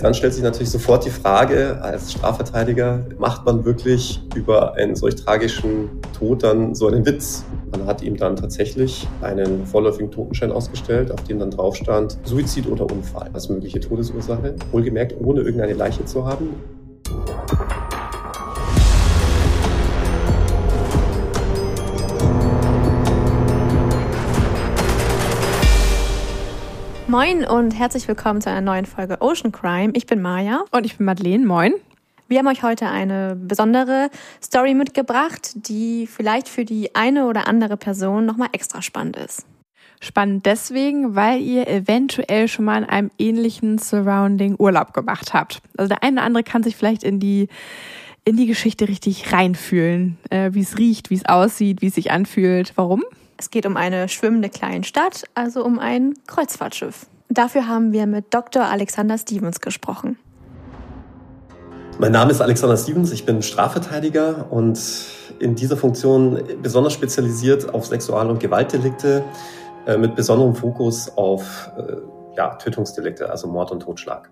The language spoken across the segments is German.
Dann stellt sich natürlich sofort die Frage als Strafverteidiger, macht man wirklich über einen solch tragischen Tod dann so einen Witz? Man hat ihm dann tatsächlich einen vorläufigen Totenschein ausgestellt, auf dem dann drauf stand Suizid oder Unfall als mögliche Todesursache. Wohlgemerkt, ohne irgendeine Leiche zu haben. Moin und herzlich willkommen zu einer neuen Folge Ocean Crime. Ich bin Maja. Und ich bin Madeleine. Moin. Wir haben euch heute eine besondere Story mitgebracht, die vielleicht für die eine oder andere Person nochmal extra spannend ist. Spannend deswegen, weil ihr eventuell schon mal in einem ähnlichen Surrounding Urlaub gemacht habt. Also der eine oder andere kann sich vielleicht in die in die Geschichte richtig reinfühlen, äh, wie es riecht, wie es aussieht, wie es sich anfühlt. Warum? Es geht um eine schwimmende kleine Stadt, also um ein Kreuzfahrtschiff. Dafür haben wir mit Dr. Alexander Stevens gesprochen. Mein Name ist Alexander Stevens, ich bin Strafverteidiger und in dieser Funktion besonders spezialisiert auf Sexual- und Gewaltdelikte äh, mit besonderem Fokus auf äh, ja, Tötungsdelikte, also Mord und Totschlag.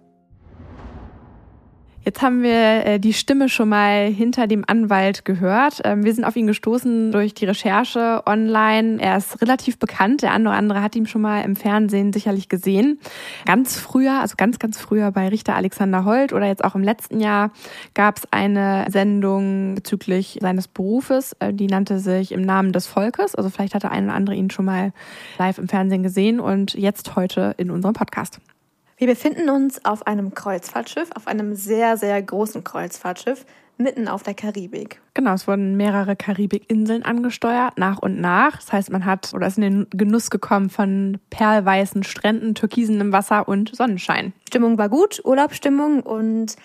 Jetzt haben wir äh, die Stimme schon mal hinter dem Anwalt gehört. Ähm, wir sind auf ihn gestoßen durch die Recherche online. Er ist relativ bekannt. Der oder andere hat ihn schon mal im Fernsehen sicherlich gesehen. Ganz früher, also ganz, ganz früher bei Richter Alexander Holt oder jetzt auch im letzten Jahr gab es eine Sendung bezüglich seines Berufes. Äh, die nannte sich Im Namen des Volkes. Also vielleicht hat der eine oder andere ihn schon mal live im Fernsehen gesehen und jetzt heute in unserem Podcast. Wir befinden uns auf einem Kreuzfahrtschiff, auf einem sehr, sehr großen Kreuzfahrtschiff, mitten auf der Karibik. Genau, es wurden mehrere Karibikinseln angesteuert, nach und nach. Das heißt, man hat oder ist in den Genuss gekommen von perlweißen Stränden, türkisenem Wasser und Sonnenschein. Stimmung war gut, Urlaubsstimmung und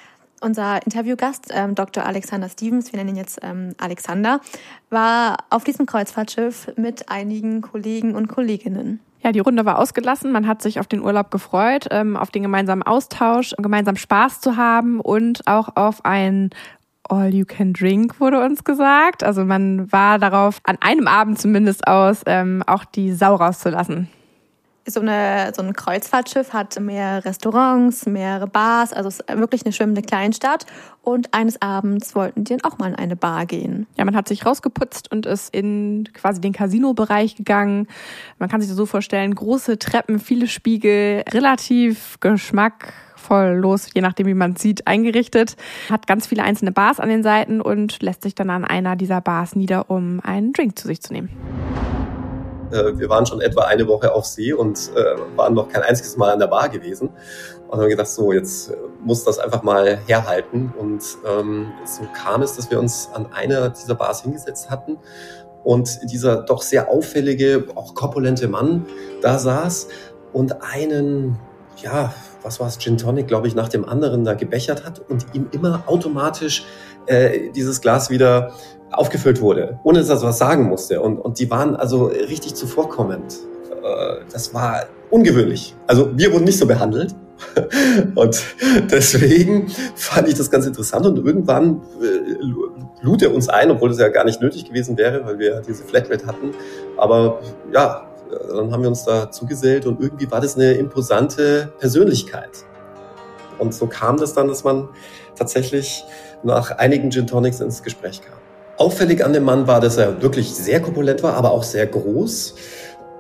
unser Interviewgast, ähm, Dr. Alexander Stevens, wir nennen ihn jetzt ähm, Alexander, war auf diesem Kreuzfahrtschiff mit einigen Kollegen und Kolleginnen. Ja, die Runde war ausgelassen. Man hat sich auf den Urlaub gefreut, ähm, auf den gemeinsamen Austausch, gemeinsam Spaß zu haben und auch auf ein All You Can Drink wurde uns gesagt. Also man war darauf, an einem Abend zumindest aus, ähm, auch die Sau rauszulassen so, eine, so ein Kreuzfahrtschiff hat mehrere Restaurants, mehrere Bars, also es ist wirklich eine schwimmende Kleinstadt. Und eines Abends wollten die dann auch mal in eine Bar gehen. Ja, man hat sich rausgeputzt und ist in quasi den Casino-Bereich gegangen. Man kann sich das so vorstellen, große Treppen, viele Spiegel, relativ geschmackvoll los, je nachdem, wie man sieht, eingerichtet. Hat ganz viele einzelne Bars an den Seiten und lässt sich dann an einer dieser Bars nieder, um einen Drink zu sich zu nehmen. Äh, wir waren schon etwa eine Woche auf See und äh, waren noch kein einziges Mal an der Bar gewesen. Und haben gedacht, so, jetzt äh, muss das einfach mal herhalten. Und ähm, so kam es, dass wir uns an einer dieser Bars hingesetzt hatten und dieser doch sehr auffällige, auch korpulente Mann da saß und einen, ja, was war es, Gin Tonic, glaube ich, nach dem anderen da gebechert hat und ihm immer automatisch äh, dieses Glas wieder aufgefüllt wurde, ohne dass er was sagen musste. Und, und die waren also richtig zuvorkommend. Äh, das war ungewöhnlich. Also wir wurden nicht so behandelt. Und deswegen fand ich das ganz interessant. Und irgendwann äh, lud er uns ein, obwohl es ja gar nicht nötig gewesen wäre, weil wir diese Flatrate hatten. Aber ja, dann haben wir uns da zugesellt und irgendwie war das eine imposante Persönlichkeit. Und so kam das dann, dass man tatsächlich nach einigen Gin Tonics ins Gespräch kam. Auffällig an dem Mann war, dass er wirklich sehr korpulent war, aber auch sehr groß.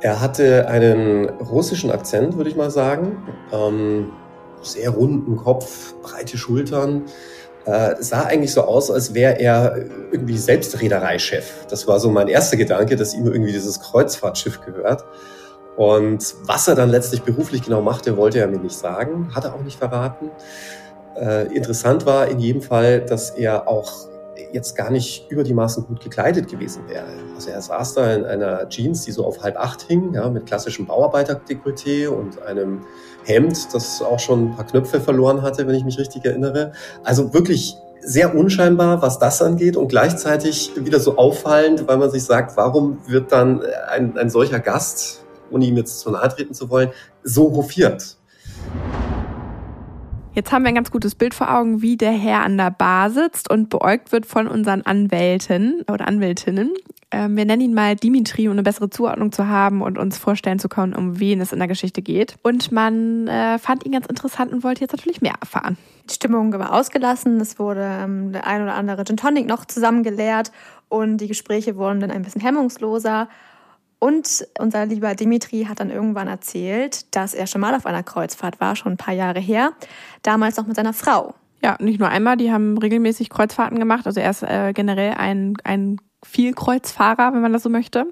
Er hatte einen russischen Akzent, würde ich mal sagen. Ähm, sehr runden Kopf, breite Schultern. Äh, sah eigentlich so aus, als wäre er irgendwie selbst Reedereichef. Das war so mein erster Gedanke, dass ihm irgendwie dieses Kreuzfahrtschiff gehört. Und was er dann letztlich beruflich genau machte, wollte er mir nicht sagen, hat er auch nicht verraten. Äh, interessant war in jedem Fall, dass er auch jetzt gar nicht über die Maßen gut gekleidet gewesen wäre. Also er saß da in einer Jeans, die so auf halb acht hing, ja, mit klassischem Bauarbeiterdekolleté und einem Hemd, das auch schon ein paar Knöpfe verloren hatte, wenn ich mich richtig erinnere. Also wirklich sehr unscheinbar, was das angeht und gleichzeitig wieder so auffallend, weil man sich sagt, warum wird dann ein, ein solcher Gast, ohne ihm jetzt zu nahe treten zu wollen, so hofiert? Jetzt haben wir ein ganz gutes Bild vor Augen, wie der Herr an der Bar sitzt und beäugt wird von unseren Anwälten oder Anwältinnen. Ähm, wir nennen ihn mal Dimitri, um eine bessere Zuordnung zu haben und uns vorstellen zu können, um wen es in der Geschichte geht. Und man äh, fand ihn ganz interessant und wollte jetzt natürlich mehr erfahren. Die Stimmung war ausgelassen. Es wurde ähm, der ein oder andere Gin Tonic noch zusammengeleert und die Gespräche wurden dann ein bisschen hemmungsloser. Und unser lieber Dimitri hat dann irgendwann erzählt, dass er schon mal auf einer Kreuzfahrt war, schon ein paar Jahre her, damals noch mit seiner Frau. Ja, nicht nur einmal, die haben regelmäßig Kreuzfahrten gemacht. Also er ist äh, generell ein, ein Vielkreuzfahrer, wenn man das so möchte.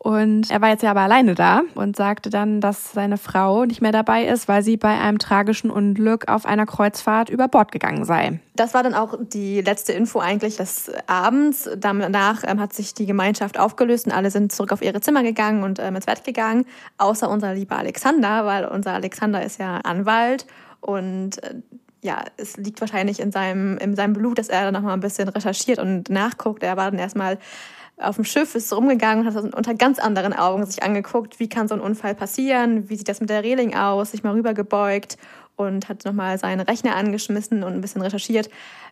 Und er war jetzt ja aber alleine da und sagte dann, dass seine Frau nicht mehr dabei ist, weil sie bei einem tragischen Unglück auf einer Kreuzfahrt über Bord gegangen sei. Das war dann auch die letzte Info eigentlich des Abends. Danach ähm, hat sich die Gemeinschaft aufgelöst und alle sind zurück auf ihre Zimmer gegangen und ähm, ins Bett gegangen, außer unser lieber Alexander, weil unser Alexander ist ja Anwalt und äh, ja, es liegt wahrscheinlich in seinem, in seinem Blut, dass er dann noch mal ein bisschen recherchiert und nachguckt. Er war dann erstmal auf dem Schiff, ist rumgegangen und hat unter ganz anderen Augen sich angeguckt, wie kann so ein Unfall passieren, wie sieht das mit der Reling aus, sich mal rübergebeugt und hat nochmal seinen Rechner angeschmissen und ein bisschen recherchiert,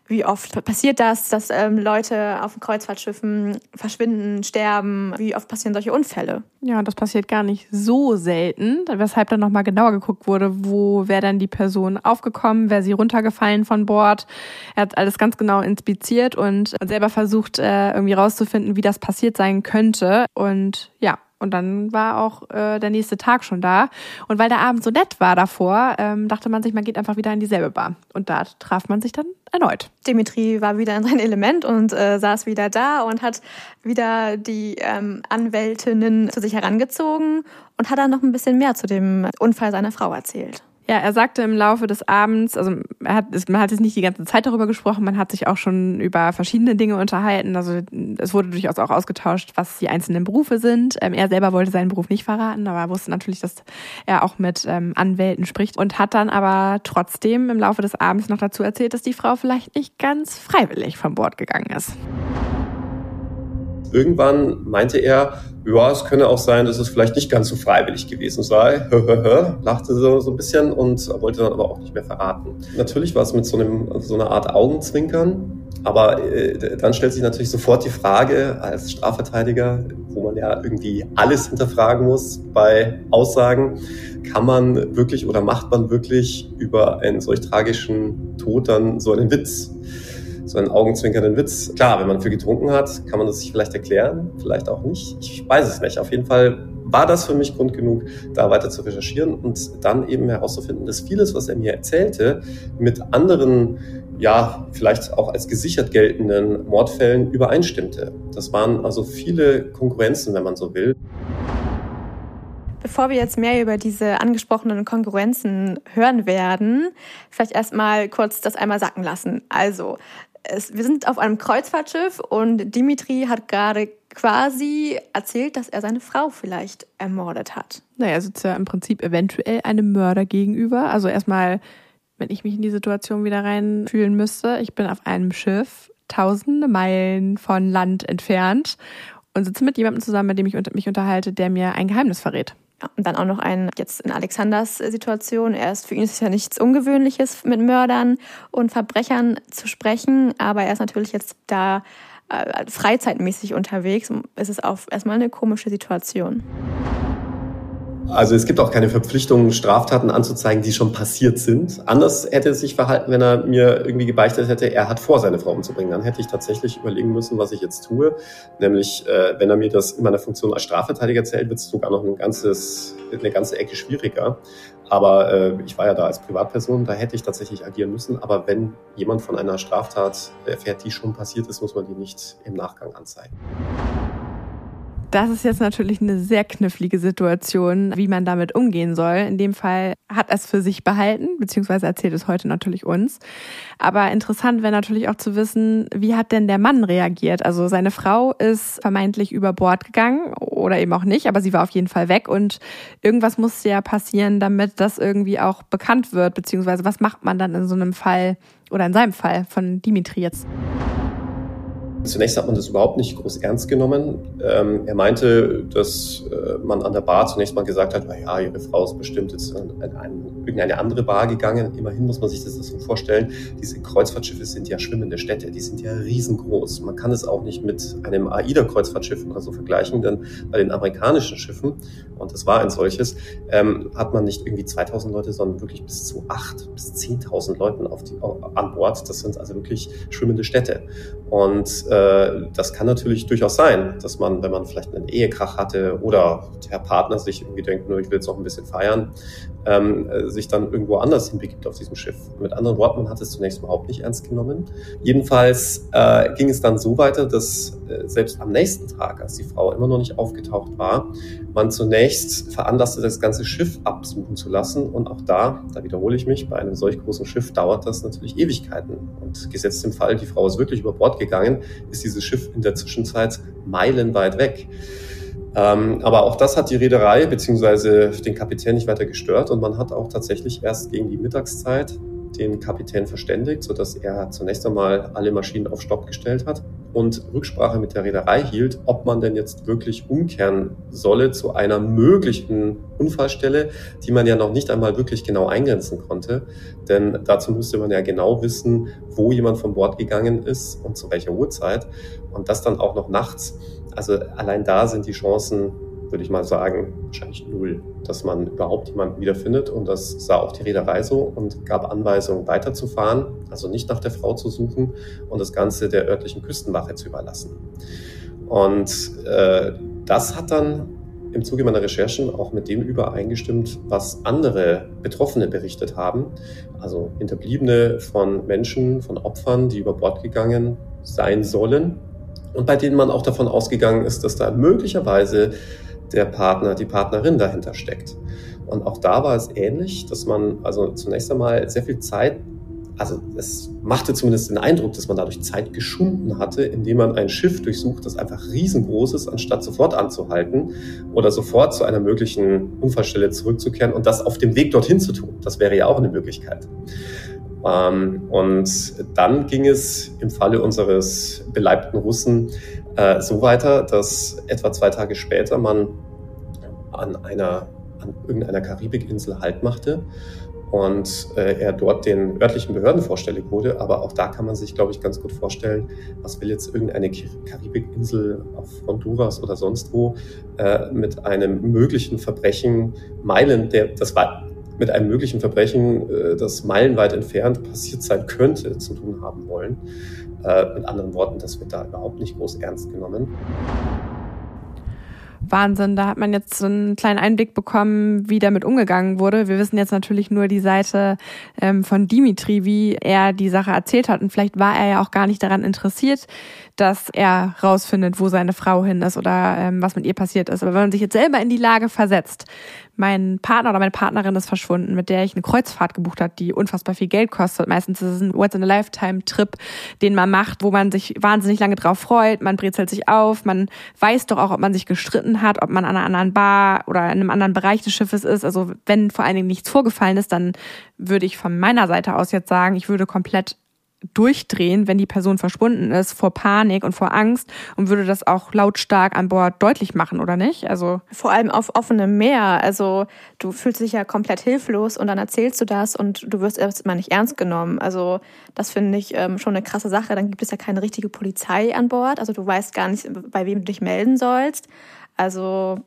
wie oft passiert das, dass ähm, Leute auf Kreuzfahrtschiffen verschwinden, sterben, wie oft passieren solche Unfälle. Ja, das passiert gar nicht so selten, weshalb dann nochmal genauer geguckt wurde, wo wäre dann die Person aufgekommen, wäre sie runtergefallen von Bord. Er hat alles ganz genau inspiziert und selber versucht, äh, irgendwie rauszufinden, wie das passiert sein könnte. Und ja, und dann war auch äh, der nächste Tag schon da. Und weil der Abend so nett war davor, ähm, dachte man sich, man geht einfach wieder in dieselbe Bar. Und da traf man sich dann erneut. Dimitri war wieder in sein Element und äh, saß wieder da und hat wieder die ähm, Anwältinnen zu sich herangezogen und hat dann noch ein bisschen mehr zu dem Unfall seiner Frau erzählt. Ja, er sagte im Laufe des Abends, also er hat, man hat jetzt nicht die ganze Zeit darüber gesprochen, man hat sich auch schon über verschiedene Dinge unterhalten. Also es wurde durchaus auch ausgetauscht, was die einzelnen Berufe sind. Ähm, er selber wollte seinen Beruf nicht verraten, aber er wusste natürlich, dass er auch mit ähm, Anwälten spricht und hat dann aber trotzdem im Laufe des Abends noch dazu erzählt, dass die Frau vielleicht nicht ganz freiwillig von Bord gegangen ist. Irgendwann meinte er, ja, es könne auch sein, dass es vielleicht nicht ganz so freiwillig gewesen sei. lachte so, so ein bisschen und wollte dann aber auch nicht mehr verraten. Natürlich war es mit so, einem, so einer Art Augenzwinkern, aber äh, dann stellt sich natürlich sofort die Frage als Strafverteidiger, wo man ja irgendwie alles hinterfragen muss bei Aussagen, kann man wirklich oder macht man wirklich über einen solch tragischen Tod dann so einen Witz? So einen augenzwinkernden Witz. Klar, wenn man viel getrunken hat, kann man das sich vielleicht erklären, vielleicht auch nicht. Ich weiß es nicht. Auf jeden Fall war das für mich Grund genug, da weiter zu recherchieren und dann eben herauszufinden, dass vieles, was er mir erzählte, mit anderen, ja, vielleicht auch als gesichert geltenden Mordfällen übereinstimmte. Das waren also viele Konkurrenzen, wenn man so will. Bevor wir jetzt mehr über diese angesprochenen Konkurrenzen hören werden, vielleicht erstmal kurz das einmal sacken lassen. Also, es, wir sind auf einem Kreuzfahrtschiff und Dimitri hat gerade quasi erzählt, dass er seine Frau vielleicht ermordet hat. Naja, er sitzt ja im Prinzip eventuell einem Mörder gegenüber. Also erstmal, wenn ich mich in die Situation wieder reinfühlen müsste, ich bin auf einem Schiff, tausende Meilen von Land entfernt und sitze mit jemandem zusammen, mit dem ich mich unterhalte, der mir ein Geheimnis verrät. Ja, und dann auch noch ein, jetzt in Alexanders Situation. Er ist, für ihn ist es ja nichts Ungewöhnliches, mit Mördern und Verbrechern zu sprechen, aber er ist natürlich jetzt da äh, freizeitmäßig unterwegs. Es ist auch erstmal eine komische Situation. Also es gibt auch keine Verpflichtung, Straftaten anzuzeigen, die schon passiert sind. Anders hätte es sich verhalten, wenn er mir irgendwie gebeichtet hätte, er hat vor, seine Frau umzubringen. Dann hätte ich tatsächlich überlegen müssen, was ich jetzt tue. Nämlich, äh, wenn er mir das in meiner Funktion als Strafverteidiger erzählt, wird es sogar noch ein ganzes, eine ganze Ecke schwieriger. Aber äh, ich war ja da als Privatperson, da hätte ich tatsächlich agieren müssen. Aber wenn jemand von einer Straftat erfährt, die schon passiert ist, muss man die nicht im Nachgang anzeigen. Das ist jetzt natürlich eine sehr knifflige Situation, wie man damit umgehen soll. In dem Fall hat er es für sich behalten, beziehungsweise erzählt es heute natürlich uns. Aber interessant wäre natürlich auch zu wissen, wie hat denn der Mann reagiert? Also seine Frau ist vermeintlich über Bord gegangen oder eben auch nicht, aber sie war auf jeden Fall weg und irgendwas musste ja passieren, damit das irgendwie auch bekannt wird, beziehungsweise was macht man dann in so einem Fall oder in seinem Fall von Dimitri jetzt? Zunächst hat man das überhaupt nicht groß ernst genommen. Ähm, er meinte, dass äh, man an der Bar zunächst mal gesagt hat, na ja, ihre Frau ist bestimmt jetzt an, an, an irgendeine andere Bar gegangen. Immerhin muss man sich das so vorstellen, diese Kreuzfahrtschiffe sind ja schwimmende Städte, die sind ja riesengroß. Man kann es auch nicht mit einem AIDA-Kreuzfahrtschiff oder so vergleichen, denn bei den amerikanischen Schiffen, und das war ein solches, ähm, hat man nicht irgendwie 2000 Leute, sondern wirklich bis zu 8.000 bis 10.000 Leuten auf die, an Bord. Das sind also wirklich schwimmende Städte. Und äh, das kann natürlich durchaus sein, dass man, wenn man vielleicht einen Ehekrach hatte oder der Partner sich irgendwie denkt, nur ich will jetzt noch ein bisschen feiern, ähm, äh, sich dann irgendwo anders hinbegibt auf diesem Schiff. Mit anderen Worten, man hat es zunächst überhaupt nicht ernst genommen. Jedenfalls äh, ging es dann so weiter, dass äh, selbst am nächsten Tag, als die Frau immer noch nicht aufgetaucht war, man zunächst veranlasste, das ganze Schiff absuchen zu lassen. Und auch da, da wiederhole ich mich, bei einem solch großen Schiff dauert das natürlich Ewigkeiten. Und gesetzt im Fall, die Frau ist wirklich über Bord gegangen, ist dieses Schiff in der Zwischenzeit meilenweit weg. Ähm, aber auch das hat die Reederei bzw. den Kapitän nicht weiter gestört und man hat auch tatsächlich erst gegen die Mittagszeit den Kapitän verständigt, sodass er zunächst einmal alle Maschinen auf Stopp gestellt hat und Rücksprache mit der Reederei hielt, ob man denn jetzt wirklich umkehren solle zu einer möglichen Unfallstelle, die man ja noch nicht einmal wirklich genau eingrenzen konnte. Denn dazu müsste man ja genau wissen, wo jemand von Bord gegangen ist und zu welcher Uhrzeit. Und das dann auch noch nachts. Also allein da sind die Chancen, würde ich mal sagen, wahrscheinlich null, dass man überhaupt jemanden wiederfindet. Und das sah auch die Reederei so und gab Anweisungen, weiterzufahren, also nicht nach der Frau zu suchen und das Ganze der örtlichen Küstenwache zu überlassen. Und äh, das hat dann im Zuge meiner Recherchen auch mit dem übereingestimmt, was andere Betroffene berichtet haben. Also Hinterbliebene von Menschen, von Opfern, die über Bord gegangen sein sollen und bei denen man auch davon ausgegangen ist, dass da möglicherweise der Partner, die Partnerin dahinter steckt. Und auch da war es ähnlich, dass man also zunächst einmal sehr viel Zeit, also es machte zumindest den Eindruck, dass man dadurch Zeit geschunden hatte, indem man ein Schiff durchsucht, das einfach riesengroß ist, anstatt sofort anzuhalten oder sofort zu einer möglichen Unfallstelle zurückzukehren und das auf dem Weg dorthin zu tun. Das wäre ja auch eine Möglichkeit. Ähm, und dann ging es im Falle unseres beleibten Russen äh, so weiter, dass etwa zwei Tage später man an einer an irgendeiner Karibikinsel Halt machte und äh, er dort den örtlichen Behörden vorstellig wurde. Aber auch da kann man sich, glaube ich, ganz gut vorstellen, was will jetzt irgendeine Karibikinsel auf Honduras oder sonst wo äh, mit einem möglichen Verbrechen Meilen, der das war mit einem möglichen Verbrechen, äh, das meilenweit entfernt passiert sein könnte, zu tun haben wollen. Äh, mit anderen Worten, das wird da überhaupt nicht groß ernst genommen. Wahnsinn, da hat man jetzt so einen kleinen Einblick bekommen, wie damit umgegangen wurde. Wir wissen jetzt natürlich nur die Seite ähm, von Dimitri, wie er die Sache erzählt hat. Und vielleicht war er ja auch gar nicht daran interessiert, dass er rausfindet, wo seine Frau hin ist oder ähm, was mit ihr passiert ist. Aber wenn man sich jetzt selber in die Lage versetzt, mein Partner oder meine Partnerin ist verschwunden, mit der ich eine Kreuzfahrt gebucht hat, die unfassbar viel Geld kostet. Meistens ist es ein Once in a Lifetime Trip, den man macht, wo man sich wahnsinnig lange drauf freut. Man brezelt sich auf, man weiß doch auch, ob man sich gestritten hat, ob man an einer anderen Bar oder in einem anderen Bereich des Schiffes ist. Also wenn vor allen Dingen nichts vorgefallen ist, dann würde ich von meiner Seite aus jetzt sagen, ich würde komplett durchdrehen, wenn die Person verschwunden ist, vor Panik und vor Angst und würde das auch lautstark an Bord deutlich machen, oder nicht? Also vor allem auf offenem Meer. Also du fühlst dich ja komplett hilflos und dann erzählst du das und du wirst erstmal nicht ernst genommen. Also das finde ich ähm, schon eine krasse Sache. Dann gibt es ja keine richtige Polizei an Bord. Also du weißt gar nicht, bei wem du dich melden sollst. Also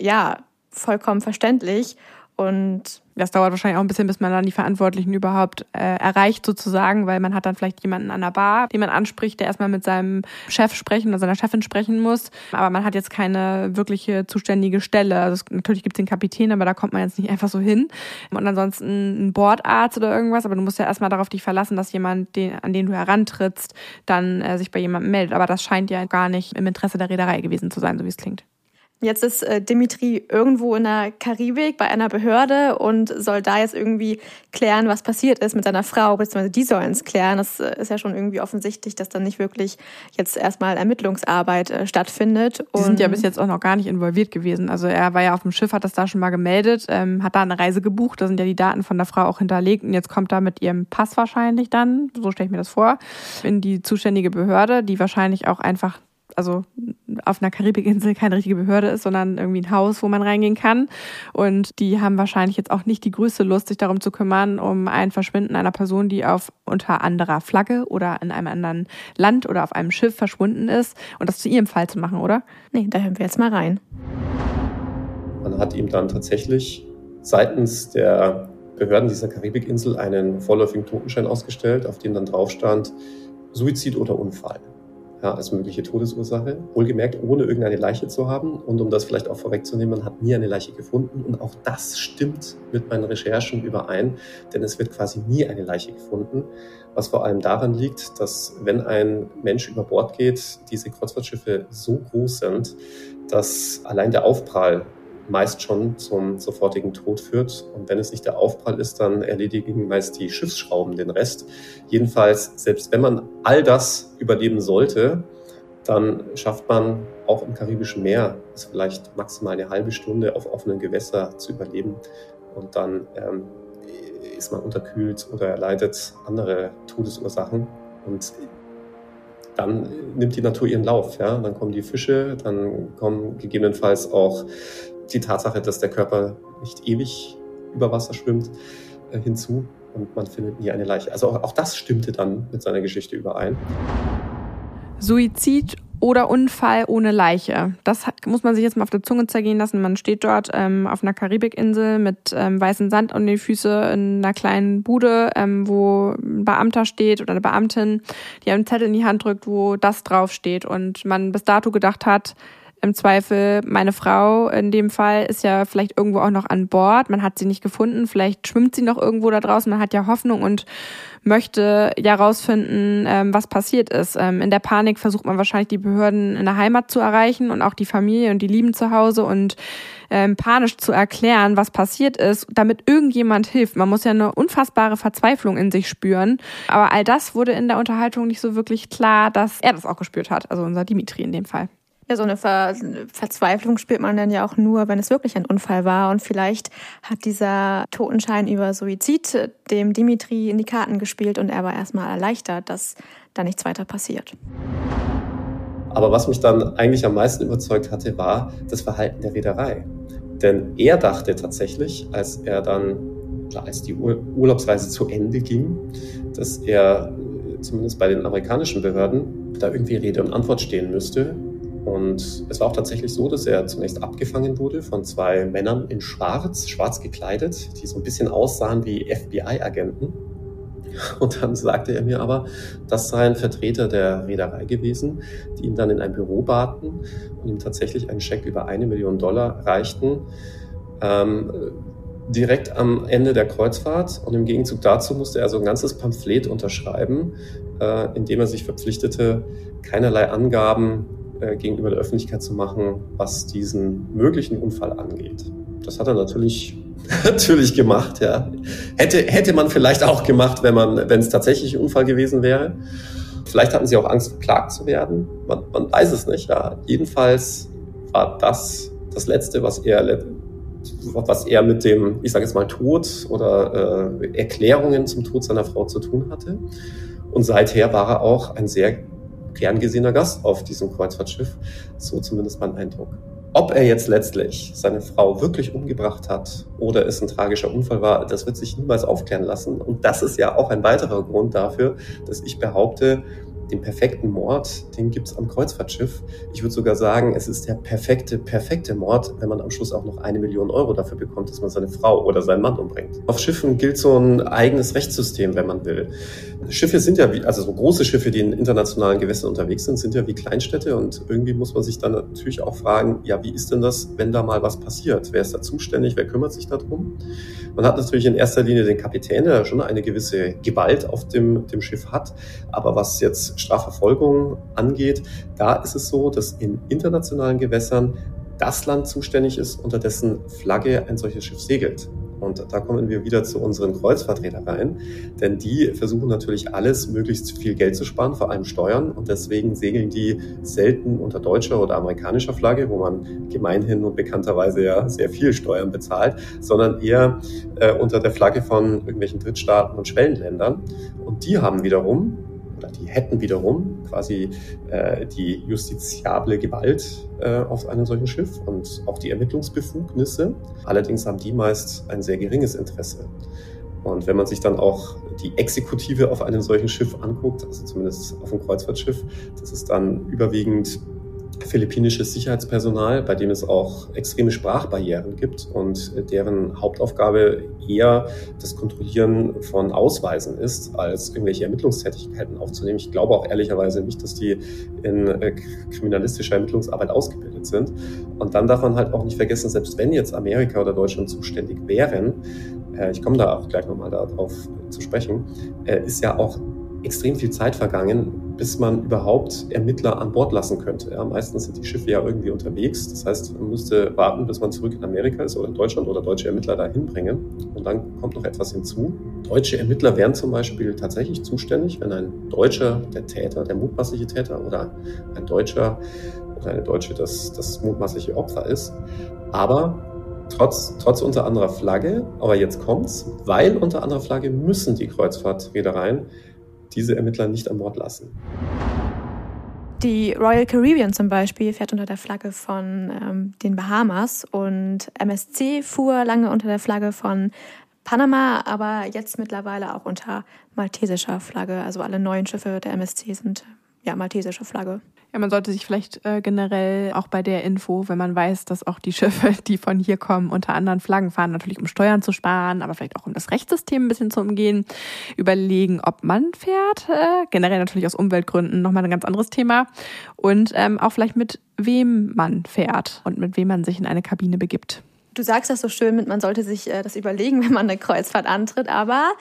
ja, vollkommen verständlich. Und das dauert wahrscheinlich auch ein bisschen, bis man dann die Verantwortlichen überhaupt äh, erreicht sozusagen, weil man hat dann vielleicht jemanden an der Bar, den man anspricht, der erstmal mit seinem Chef sprechen oder seiner Chefin sprechen muss. Aber man hat jetzt keine wirkliche zuständige Stelle. Also es, natürlich gibt es den Kapitän, aber da kommt man jetzt nicht einfach so hin. Und ansonsten ein Bordarzt oder irgendwas, aber du musst ja erstmal darauf dich verlassen, dass jemand, den, an den du herantrittst, dann äh, sich bei jemandem meldet. Aber das scheint ja gar nicht im Interesse der Reederei gewesen zu sein, so wie es klingt. Jetzt ist äh, Dimitri irgendwo in der Karibik bei einer Behörde und soll da jetzt irgendwie klären, was passiert ist mit seiner Frau, beziehungsweise die sollen es klären. Das äh, ist ja schon irgendwie offensichtlich, dass dann nicht wirklich jetzt erstmal Ermittlungsarbeit äh, stattfindet. Die sind ja bis jetzt auch noch gar nicht involviert gewesen. Also er war ja auf dem Schiff, hat das da schon mal gemeldet, ähm, hat da eine Reise gebucht, da sind ja die Daten von der Frau auch hinterlegt und jetzt kommt er mit ihrem Pass wahrscheinlich dann, so stelle ich mir das vor, in die zuständige Behörde, die wahrscheinlich auch einfach also auf einer Karibikinsel keine richtige Behörde ist, sondern irgendwie ein Haus, wo man reingehen kann. Und die haben wahrscheinlich jetzt auch nicht die größte Lust, sich darum zu kümmern, um ein Verschwinden einer Person, die auf unter anderer Flagge oder in einem anderen Land oder auf einem Schiff verschwunden ist und das zu ihrem Fall zu machen, oder? Nee, da hören wir jetzt mal rein. Man hat ihm dann tatsächlich seitens der Behörden dieser Karibikinsel einen vorläufigen Totenschein ausgestellt, auf dem dann drauf stand Suizid oder Unfall ja, als mögliche Todesursache. Wohlgemerkt, ohne irgendeine Leiche zu haben. Und um das vielleicht auch vorwegzunehmen, man hat nie eine Leiche gefunden. Und auch das stimmt mit meinen Recherchen überein, denn es wird quasi nie eine Leiche gefunden. Was vor allem daran liegt, dass wenn ein Mensch über Bord geht, diese Kreuzfahrtschiffe so groß sind, dass allein der Aufprall meist schon zum sofortigen Tod führt. Und wenn es nicht der Aufprall ist, dann erledigen meist die Schiffsschrauben den Rest. Jedenfalls, selbst wenn man all das überleben sollte, dann schafft man auch im Karibischen Meer es vielleicht maximal eine halbe Stunde auf offenen Gewässer zu überleben. Und dann ähm, ist man unterkühlt oder erleidet andere Todesursachen. Und dann nimmt die Natur ihren Lauf. Ja? Dann kommen die Fische, dann kommen gegebenenfalls auch die Tatsache, dass der Körper nicht ewig über Wasser schwimmt, äh, hinzu und man findet nie eine Leiche. Also auch, auch das stimmte dann mit seiner Geschichte überein. Suizid oder Unfall ohne Leiche. Das muss man sich jetzt mal auf der Zunge zergehen lassen. Man steht dort ähm, auf einer Karibikinsel mit ähm, weißem Sand um die Füße in einer kleinen Bude, ähm, wo ein Beamter steht oder eine Beamtin, die einen Zettel in die Hand drückt, wo das draufsteht und man bis dato gedacht hat, im Zweifel, meine Frau in dem Fall ist ja vielleicht irgendwo auch noch an Bord. Man hat sie nicht gefunden. Vielleicht schwimmt sie noch irgendwo da draußen. Man hat ja Hoffnung und möchte ja rausfinden, ähm, was passiert ist. Ähm, in der Panik versucht man wahrscheinlich die Behörden in der Heimat zu erreichen und auch die Familie und die Lieben zu Hause und ähm, panisch zu erklären, was passiert ist, damit irgendjemand hilft. Man muss ja eine unfassbare Verzweiflung in sich spüren. Aber all das wurde in der Unterhaltung nicht so wirklich klar, dass er das auch gespürt hat. Also unser Dimitri in dem Fall. Ja, so eine Ver Verzweiflung spürt man dann ja auch nur, wenn es wirklich ein Unfall war. Und vielleicht hat dieser Totenschein über Suizid dem Dimitri in die Karten gespielt und er war erstmal erleichtert, dass da nichts weiter passiert. Aber was mich dann eigentlich am meisten überzeugt hatte, war das Verhalten der Reederei. Denn er dachte tatsächlich, als er dann, als die Urlaubsreise zu Ende ging, dass er zumindest bei den amerikanischen Behörden da irgendwie Rede und Antwort stehen müsste und es war auch tatsächlich so, dass er zunächst abgefangen wurde von zwei Männern in Schwarz, schwarz gekleidet, die so ein bisschen aussahen wie FBI-Agenten. Und dann sagte er mir aber, das seien Vertreter der Reederei gewesen, die ihn dann in ein Büro baten und ihm tatsächlich einen Scheck über eine Million Dollar reichten, ähm, direkt am Ende der Kreuzfahrt. Und im Gegenzug dazu musste er so ein ganzes Pamphlet unterschreiben, äh, in dem er sich verpflichtete, keinerlei Angaben äh, gegenüber der Öffentlichkeit zu machen, was diesen möglichen Unfall angeht. Das hat er natürlich natürlich gemacht, ja. Hätte, hätte man vielleicht auch gemacht, wenn man, wenn es tatsächlich ein Unfall gewesen wäre. Vielleicht hatten sie auch Angst, verklagt zu werden. Man, man weiß es nicht, ja. Jedenfalls war das das Letzte, was er, was er mit dem, ich sage jetzt mal, Tod oder äh, Erklärungen zum Tod seiner Frau zu tun hatte. Und seither war er auch ein sehr gern gesehener Gast auf diesem Kreuzfahrtschiff. So zumindest mein Eindruck. Ob er jetzt letztlich seine Frau wirklich umgebracht hat oder es ein tragischer Unfall war, das wird sich niemals aufklären lassen. Und das ist ja auch ein weiterer Grund dafür, dass ich behaupte, den perfekten Mord, den gibt's am Kreuzfahrtschiff. Ich würde sogar sagen, es ist der perfekte, perfekte Mord, wenn man am Schluss auch noch eine Million Euro dafür bekommt, dass man seine Frau oder seinen Mann umbringt. Auf Schiffen gilt so ein eigenes Rechtssystem, wenn man will. Schiffe sind ja wie, also so große Schiffe, die in internationalen Gewässern unterwegs sind, sind ja wie Kleinstädte und irgendwie muss man sich dann natürlich auch fragen, ja, wie ist denn das, wenn da mal was passiert? Wer ist da zuständig? Wer kümmert sich darum? Man hat natürlich in erster Linie den Kapitän, der schon eine gewisse Gewalt auf dem, dem Schiff hat. Aber was jetzt Strafverfolgung angeht, da ist es so, dass in internationalen Gewässern das Land zuständig ist, unter dessen Flagge ein solches Schiff segelt. Und da kommen wir wieder zu unseren Kreuzfahrtreedereien, denn die versuchen natürlich alles, möglichst viel Geld zu sparen, vor allem Steuern. Und deswegen segeln die selten unter deutscher oder amerikanischer Flagge, wo man gemeinhin und bekannterweise ja sehr viel Steuern bezahlt, sondern eher äh, unter der Flagge von irgendwelchen Drittstaaten und Schwellenländern. Und die haben wiederum die hätten wiederum quasi äh, die justiziable Gewalt äh, auf einem solchen Schiff und auch die Ermittlungsbefugnisse. Allerdings haben die meist ein sehr geringes Interesse. Und wenn man sich dann auch die Exekutive auf einem solchen Schiff anguckt, also zumindest auf einem Kreuzfahrtschiff, das ist dann überwiegend philippinisches Sicherheitspersonal, bei dem es auch extreme Sprachbarrieren gibt und deren Hauptaufgabe eher das Kontrollieren von Ausweisen ist, als irgendwelche Ermittlungstätigkeiten aufzunehmen. Ich glaube auch ehrlicherweise nicht, dass die in äh, kriminalistischer Ermittlungsarbeit ausgebildet sind. Und dann darf man halt auch nicht vergessen, selbst wenn jetzt Amerika oder Deutschland zuständig wären, äh, ich komme da auch gleich nochmal darauf zu sprechen, äh, ist ja auch extrem viel Zeit vergangen, bis man überhaupt Ermittler an Bord lassen könnte. Ja, meistens sind die Schiffe ja irgendwie unterwegs. Das heißt, man müsste warten, bis man zurück in Amerika ist oder in Deutschland oder deutsche Ermittler dahin bringen. Und dann kommt noch etwas hinzu. Deutsche Ermittler wären zum Beispiel tatsächlich zuständig, wenn ein Deutscher der Täter, der mutmaßliche Täter oder ein Deutscher oder eine Deutsche das, das mutmaßliche Opfer ist. Aber trotz, trotz unter anderer Flagge, aber jetzt kommt's, weil unter anderer Flagge müssen die Kreuzfahrtreedereien diese Ermittler nicht an Bord lassen. Die Royal Caribbean zum Beispiel fährt unter der Flagge von ähm, den Bahamas und MSC fuhr lange unter der Flagge von Panama, aber jetzt mittlerweile auch unter maltesischer Flagge. Also alle neuen Schiffe der MSC sind ja maltesische Flagge. Ja, man sollte sich vielleicht äh, generell auch bei der Info, wenn man weiß, dass auch die Schiffe, die von hier kommen, unter anderen Flaggen fahren, natürlich um Steuern zu sparen, aber vielleicht auch um das Rechtssystem ein bisschen zu umgehen, überlegen, ob man fährt. Äh, generell natürlich aus Umweltgründen nochmal ein ganz anderes Thema. Und ähm, auch vielleicht mit wem man fährt und mit wem man sich in eine Kabine begibt. Du sagst das so schön mit, man sollte sich äh, das überlegen, wenn man eine Kreuzfahrt antritt, aber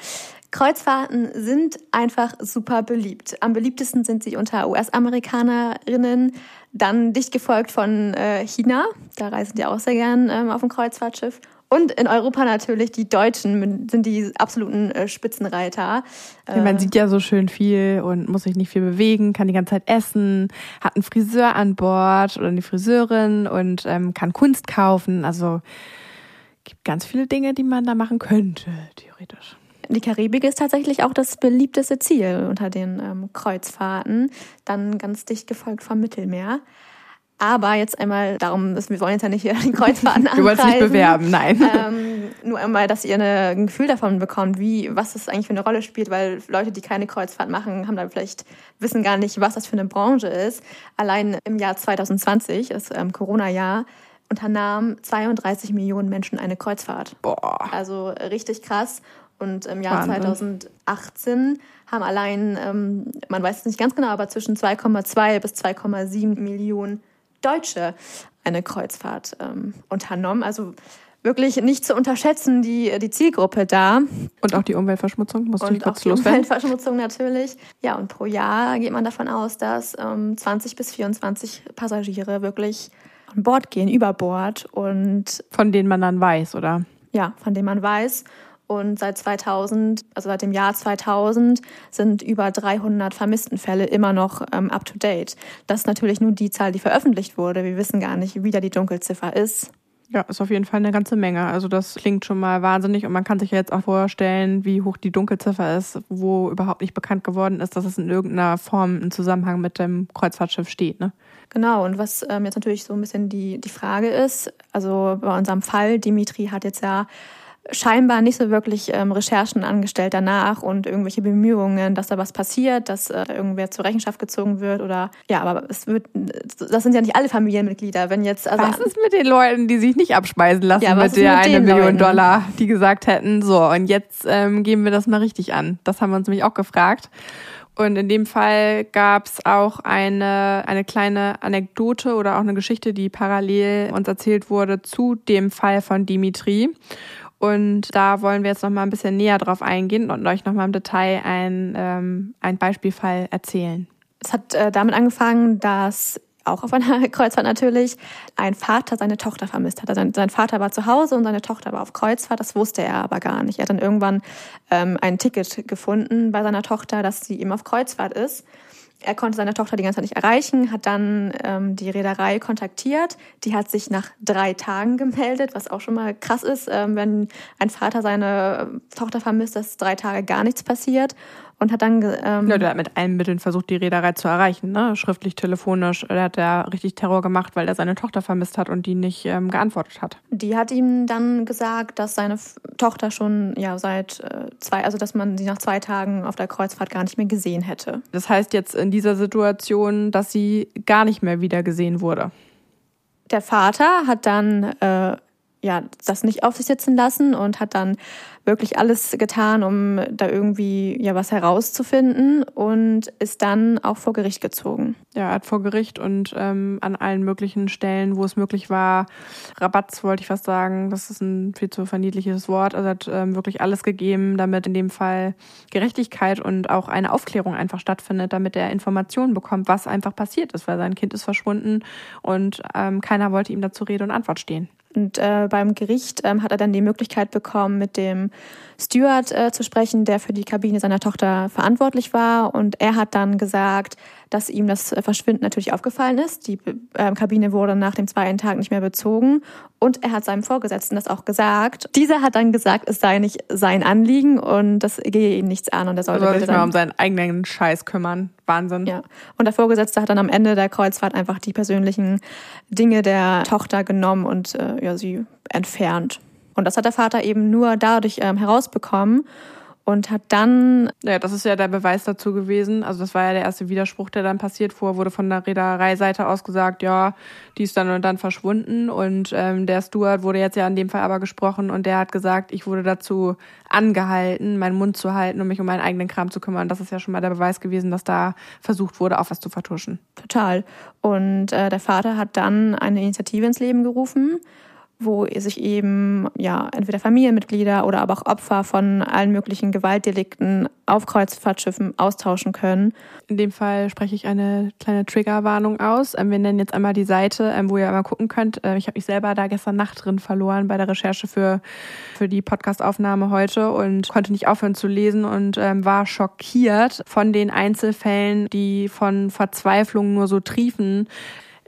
Kreuzfahrten sind einfach super beliebt. Am beliebtesten sind sie unter US-Amerikanerinnen, dann dicht gefolgt von äh, China. Da reisen die auch sehr gern ähm, auf dem Kreuzfahrtschiff. Und in Europa natürlich, die Deutschen sind die absoluten äh, Spitzenreiter. Ja, man sieht ja so schön viel und muss sich nicht viel bewegen, kann die ganze Zeit essen, hat einen Friseur an Bord oder eine Friseurin und ähm, kann Kunst kaufen. Also gibt ganz viele Dinge, die man da machen könnte, theoretisch. Die Karibik ist tatsächlich auch das beliebteste Ziel unter den ähm, Kreuzfahrten, dann ganz dicht gefolgt vom Mittelmeer. Aber jetzt einmal darum, wir wollen jetzt ja nicht hier die Kreuzfahrten anpreisen. Du wolltest nicht bewerben, nein. Ähm, nur einmal, dass ihr eine, ein Gefühl davon bekommt, wie, was das eigentlich für eine Rolle spielt, weil Leute, die keine Kreuzfahrt machen, haben dann vielleicht, wissen gar nicht, was das für eine Branche ist. Allein im Jahr 2020, das ähm, Corona-Jahr, unternahmen 32 Millionen Menschen eine Kreuzfahrt. Boah. Also richtig krass. Und im Jahr Wahnsinn. 2018 haben allein, ähm, man weiß es nicht ganz genau, aber zwischen 2,2 bis 2,7 Millionen Deutsche eine Kreuzfahrt ähm, unternommen. Also wirklich nicht zu unterschätzen, die, die Zielgruppe da. Und auch die Umweltverschmutzung, musst du kurz auch die loswerden? Umweltverschmutzung natürlich. Ja, und pro Jahr geht man davon aus, dass ähm, 20 bis 24 Passagiere wirklich an Bord gehen, über Bord. Und von denen man dann weiß, oder? Ja, von denen man weiß. Und seit 2000, also seit dem Jahr 2000, sind über 300 Vermisstenfälle immer noch ähm, up to date. Das ist natürlich nur die Zahl, die veröffentlicht wurde. Wir wissen gar nicht, wie da die Dunkelziffer ist. Ja, ist auf jeden Fall eine ganze Menge. Also das klingt schon mal wahnsinnig und man kann sich ja jetzt auch vorstellen, wie hoch die Dunkelziffer ist, wo überhaupt nicht bekannt geworden ist, dass es in irgendeiner Form im Zusammenhang mit dem Kreuzfahrtschiff steht. Ne? Genau, und was ähm, jetzt natürlich so ein bisschen die, die Frage ist, also bei unserem Fall, Dimitri hat jetzt ja scheinbar nicht so wirklich ähm, Recherchen angestellt danach und irgendwelche Bemühungen, dass da was passiert, dass äh, irgendwer zur Rechenschaft gezogen wird oder ja, aber es wird, das sind ja nicht alle Familienmitglieder. Wenn jetzt also was ist mit den Leuten, die sich nicht abspeisen lassen ja, mit der mit eine Million Leuten? Dollar, die gesagt hätten, so und jetzt ähm, gehen wir das mal richtig an. Das haben wir uns nämlich auch gefragt. Und in dem Fall gab es auch eine, eine kleine Anekdote oder auch eine Geschichte, die parallel uns erzählt wurde zu dem Fall von Dimitri. Und da wollen wir jetzt noch mal ein bisschen näher drauf eingehen und euch noch mal im Detail ein, ähm, ein Beispielfall erzählen. Es hat äh, damit angefangen, dass auch auf einer Kreuzfahrt natürlich, ein Vater seine Tochter vermisst hat. Also sein Vater war zu Hause und seine Tochter war auf Kreuzfahrt, das wusste er aber gar nicht. Er hat dann irgendwann ähm, ein Ticket gefunden bei seiner Tochter, dass sie eben auf Kreuzfahrt ist. Er konnte seine Tochter die ganze Zeit nicht erreichen, hat dann ähm, die Reederei kontaktiert. Die hat sich nach drei Tagen gemeldet, was auch schon mal krass ist, ähm, wenn ein Vater seine Tochter vermisst, dass drei Tage gar nichts passiert und hat dann. Ähm, ja, der hat mit allen Mitteln versucht, die Reederei zu erreichen, ne? Schriftlich, telefonisch. Der hat ja richtig Terror gemacht, weil er seine Tochter vermisst hat und die nicht ähm, geantwortet hat. Die hat ihm dann gesagt, dass seine Tochter schon ja seit äh, zwei, also dass man sie nach zwei Tagen auf der Kreuzfahrt gar nicht mehr gesehen hätte. Das heißt jetzt in dieser Situation, dass sie gar nicht mehr wieder gesehen wurde. Der Vater hat dann äh, ja das nicht auf sich sitzen lassen und hat dann wirklich alles getan, um da irgendwie ja was herauszufinden und ist dann auch vor Gericht gezogen. Ja, hat vor Gericht und ähm, an allen möglichen Stellen, wo es möglich war, Rabatz wollte ich fast sagen, das ist ein viel zu verniedliches Wort, also hat ähm, wirklich alles gegeben, damit in dem Fall Gerechtigkeit und auch eine Aufklärung einfach stattfindet, damit er Informationen bekommt, was einfach passiert ist, weil sein Kind ist verschwunden und ähm, keiner wollte ihm dazu Rede und Antwort stehen. Und äh, beim Gericht ähm, hat er dann die Möglichkeit bekommen, mit dem Steward äh, zu sprechen, der für die Kabine seiner Tochter verantwortlich war. Und er hat dann gesagt, dass ihm das Verschwinden natürlich aufgefallen ist. Die äh, Kabine wurde nach dem zweiten Tag nicht mehr bezogen. Und er hat seinem Vorgesetzten das auch gesagt. Dieser hat dann gesagt, es sei nicht sein Anliegen und das gehe ihn nichts an. Und er sollte soll sich mal um seinen eigenen Scheiß kümmern. Wahnsinn. Ja. Und der Vorgesetzte hat dann am Ende der Kreuzfahrt einfach die persönlichen Dinge der Tochter genommen und äh, ja, sie entfernt. Und das hat der Vater eben nur dadurch ähm, herausbekommen und hat dann. Ja, das ist ja der Beweis dazu gewesen. Also das war ja der erste Widerspruch, der dann passiert. Vorher wurde von der Reedereiseite aus gesagt, ja, die ist dann und dann verschwunden. Und ähm, der Stuart wurde jetzt ja in dem Fall aber gesprochen und der hat gesagt, ich wurde dazu angehalten, meinen Mund zu halten und mich um meinen eigenen Kram zu kümmern. Das ist ja schon mal der Beweis gewesen, dass da versucht wurde, auch was zu vertuschen. Total. Und äh, der Vater hat dann eine Initiative ins Leben gerufen wo sich eben ja entweder Familienmitglieder oder aber auch Opfer von allen möglichen Gewaltdelikten auf Kreuzfahrtschiffen austauschen können. In dem Fall spreche ich eine kleine Triggerwarnung aus. Ähm, wir nennen jetzt einmal die Seite, ähm, wo ihr einmal gucken könnt. Äh, ich habe mich selber da gestern Nacht drin verloren bei der Recherche für, für die Podcastaufnahme heute und konnte nicht aufhören zu lesen und ähm, war schockiert von den Einzelfällen, die von Verzweiflung nur so triefen.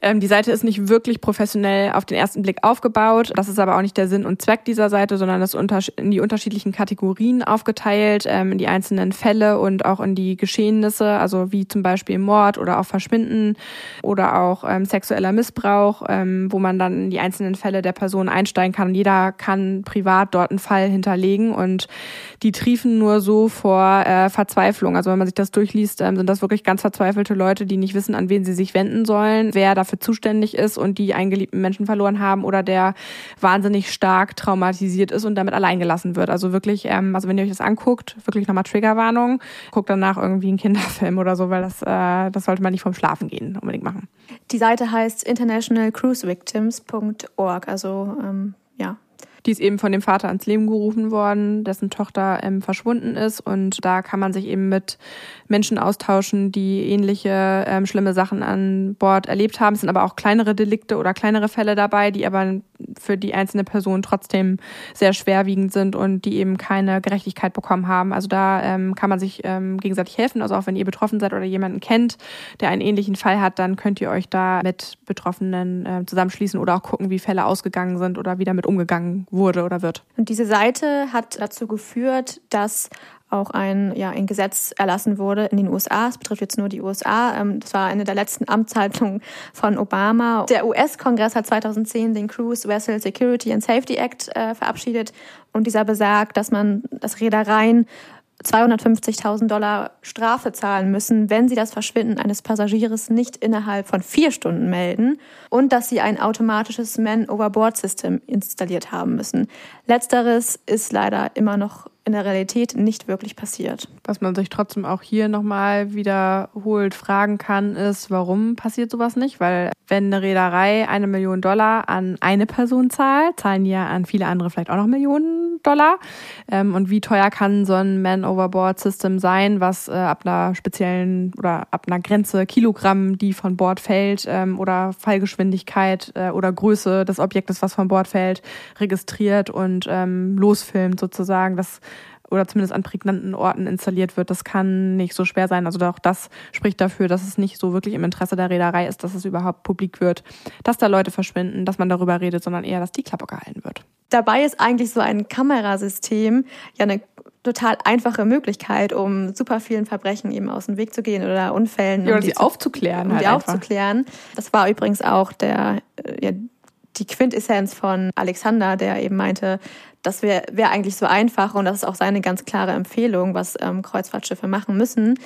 Ähm, die Seite ist nicht wirklich professionell auf den ersten Blick aufgebaut. Das ist aber auch nicht der Sinn und Zweck dieser Seite, sondern das in die unterschiedlichen Kategorien aufgeteilt, ähm, in die einzelnen Fälle und auch in die Geschehnisse, also wie zum Beispiel Mord oder auch Verschwinden oder auch ähm, sexueller Missbrauch, ähm, wo man dann in die einzelnen Fälle der Person einsteigen kann. Jeder kann privat dort einen Fall hinterlegen und die triefen nur so vor äh, Verzweiflung. Also wenn man sich das durchliest, ähm, sind das wirklich ganz verzweifelte Leute, die nicht wissen, an wen sie sich wenden sollen, wer dafür dafür zuständig ist und die einen geliebten Menschen verloren haben oder der wahnsinnig stark traumatisiert ist und damit alleingelassen wird. Also wirklich, ähm, also wenn ihr euch das anguckt, wirklich nochmal Triggerwarnung, guckt danach irgendwie einen Kinderfilm oder so, weil das, äh, das sollte man nicht vom Schlafen gehen unbedingt machen. Die Seite heißt internationalcruisevictims.org, also ähm, ja, die ist eben von dem Vater ans Leben gerufen worden, dessen Tochter ähm, verschwunden ist. Und da kann man sich eben mit Menschen austauschen, die ähnliche ähm, schlimme Sachen an Bord erlebt haben. Es sind aber auch kleinere Delikte oder kleinere Fälle dabei, die aber für die einzelne Person trotzdem sehr schwerwiegend sind und die eben keine Gerechtigkeit bekommen haben. Also da ähm, kann man sich ähm, gegenseitig helfen. Also auch wenn ihr betroffen seid oder jemanden kennt, der einen ähnlichen Fall hat, dann könnt ihr euch da mit Betroffenen äh, zusammenschließen oder auch gucken, wie Fälle ausgegangen sind oder wie damit umgegangen wurde oder wird. Und diese Seite hat dazu geführt, dass auch ein, ja, ein Gesetz erlassen wurde in den USA. Es betrifft jetzt nur die USA. Ähm, das war eine der letzten Amtshaltungen von Obama. Der US-Kongress hat 2010 den Cruise Vessel Security and Safety Act äh, verabschiedet und dieser besagt, dass man das Reedereien 250.000 Dollar Strafe zahlen müssen, wenn sie das Verschwinden eines Passagiers nicht innerhalb von vier Stunden melden und dass sie ein automatisches Man-Overboard-System installiert haben müssen. Letzteres ist leider immer noch in der Realität nicht wirklich passiert. Was man sich trotzdem auch hier nochmal wiederholt fragen kann, ist, warum passiert sowas nicht? Weil wenn eine Reederei eine Million Dollar an eine Person zahlt, zahlen die ja an viele andere vielleicht auch noch Millionen Dollar. Ähm, und wie teuer kann so ein Man-Overboard-System sein, was äh, ab einer speziellen oder ab einer Grenze Kilogramm, die von Bord fällt, ähm, oder Fallgeschwindigkeit äh, oder Größe des Objektes, was von Bord fällt, registriert und ähm, losfilmt sozusagen. Das oder zumindest an prägnanten Orten installiert wird, das kann nicht so schwer sein. Also auch das spricht dafür, dass es nicht so wirklich im Interesse der Reederei ist, dass es überhaupt publik wird, dass da Leute verschwinden, dass man darüber redet, sondern eher, dass die Klappe gehalten wird. Dabei ist eigentlich so ein Kamerasystem ja eine total einfache Möglichkeit, um super vielen Verbrechen eben aus dem Weg zu gehen oder Unfällen. Ja, um sie aufzuklären. Um halt die einfach. aufzuklären. Das war übrigens auch der, äh, ja, die Quintessenz von Alexander, der eben meinte, das wäre wär eigentlich so einfach und das ist auch seine ganz klare Empfehlung, was ähm, Kreuzfahrtschiffe machen müssen.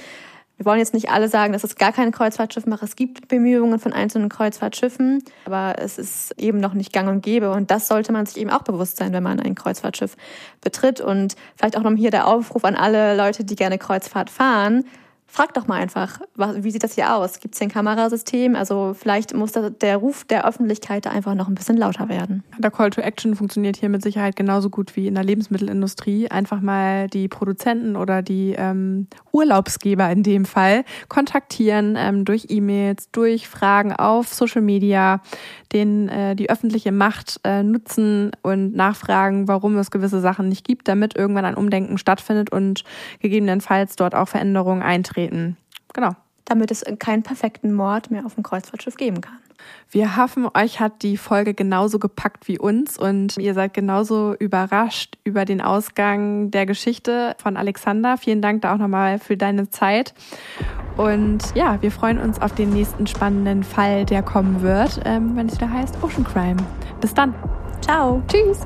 Wir wollen jetzt nicht alle sagen, dass es gar keine Kreuzfahrtschiffe macht. Es gibt Bemühungen von einzelnen Kreuzfahrtschiffen, aber es ist eben noch nicht gang und gäbe. Und das sollte man sich eben auch bewusst sein, wenn man ein Kreuzfahrtschiff betritt. Und vielleicht auch noch hier der Aufruf an alle Leute, die gerne Kreuzfahrt fahren frag doch mal einfach, wie sieht das hier aus? Gibt es hier ein Kamerasystem? Also vielleicht muss der Ruf der Öffentlichkeit da einfach noch ein bisschen lauter werden. Der Call to Action funktioniert hier mit Sicherheit genauso gut wie in der Lebensmittelindustrie. Einfach mal die Produzenten oder die ähm, Urlaubsgeber in dem Fall kontaktieren ähm, durch E-Mails, durch Fragen auf Social Media, den äh, die öffentliche Macht äh, nutzen und nachfragen, warum es gewisse Sachen nicht gibt, damit irgendwann ein Umdenken stattfindet und gegebenenfalls dort auch Veränderungen eintreten treten. Genau. Damit es keinen perfekten Mord mehr auf dem Kreuzfahrtschiff geben kann. Wir hoffen, euch hat die Folge genauso gepackt wie uns und ihr seid genauso überrascht über den Ausgang der Geschichte von Alexander. Vielen Dank da auch nochmal für deine Zeit. Und ja, wir freuen uns auf den nächsten spannenden Fall, der kommen wird, ähm, wenn es wieder heißt Ocean Crime. Bis dann. Ciao. Tschüss.